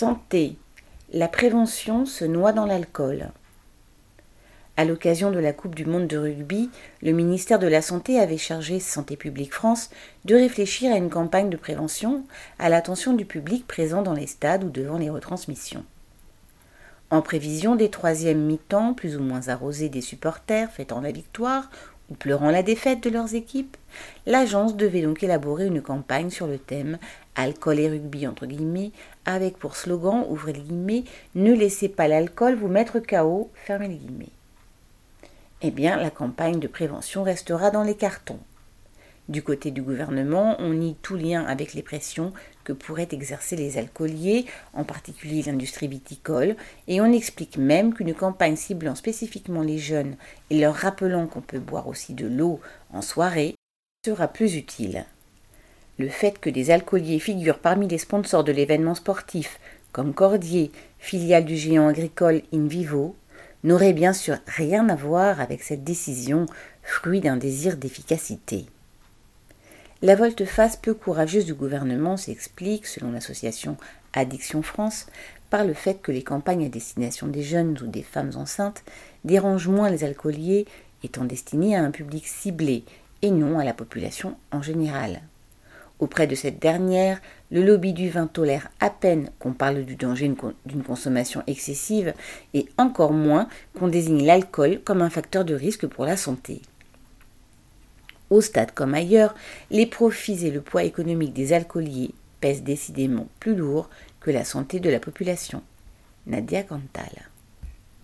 Santé. La prévention se noie dans l'alcool. À l'occasion de la Coupe du Monde de rugby, le ministère de la Santé avait chargé Santé publique France de réfléchir à une campagne de prévention à l'attention du public présent dans les stades ou devant les retransmissions. En prévision des troisièmes mi-temps plus ou moins arrosés des supporters fêtant la victoire ou pleurant la défaite de leurs équipes, l'agence devait donc élaborer une campagne sur le thème Alcool et rugby entre guillemets, avec pour slogan, ouvrez les guillemets, ne laissez pas l'alcool vous mettre KO, fermez les guillemets. Eh bien, la campagne de prévention restera dans les cartons. Du côté du gouvernement, on nie tout lien avec les pressions que pourraient exercer les alcooliers, en particulier l'industrie viticole, et on explique même qu'une campagne ciblant spécifiquement les jeunes et leur rappelant qu'on peut boire aussi de l'eau en soirée sera plus utile. Le fait que des alcooliers figurent parmi les sponsors de l'événement sportif, comme Cordier, filiale du géant agricole Invivo, n'aurait bien sûr rien à voir avec cette décision, fruit d'un désir d'efficacité. La volte-face peu courageuse du gouvernement s'explique, selon l'association Addiction France, par le fait que les campagnes à destination des jeunes ou des femmes enceintes dérangent moins les alcooliers étant destinées à un public ciblé et non à la population en général. Auprès de cette dernière, le lobby du vin tolère à peine qu'on parle du danger d'une consommation excessive et encore moins qu'on désigne l'alcool comme un facteur de risque pour la santé. Au stade comme ailleurs, les profits et le poids économique des alcooliers pèsent décidément plus lourd que la santé de la population. Nadia Cantal.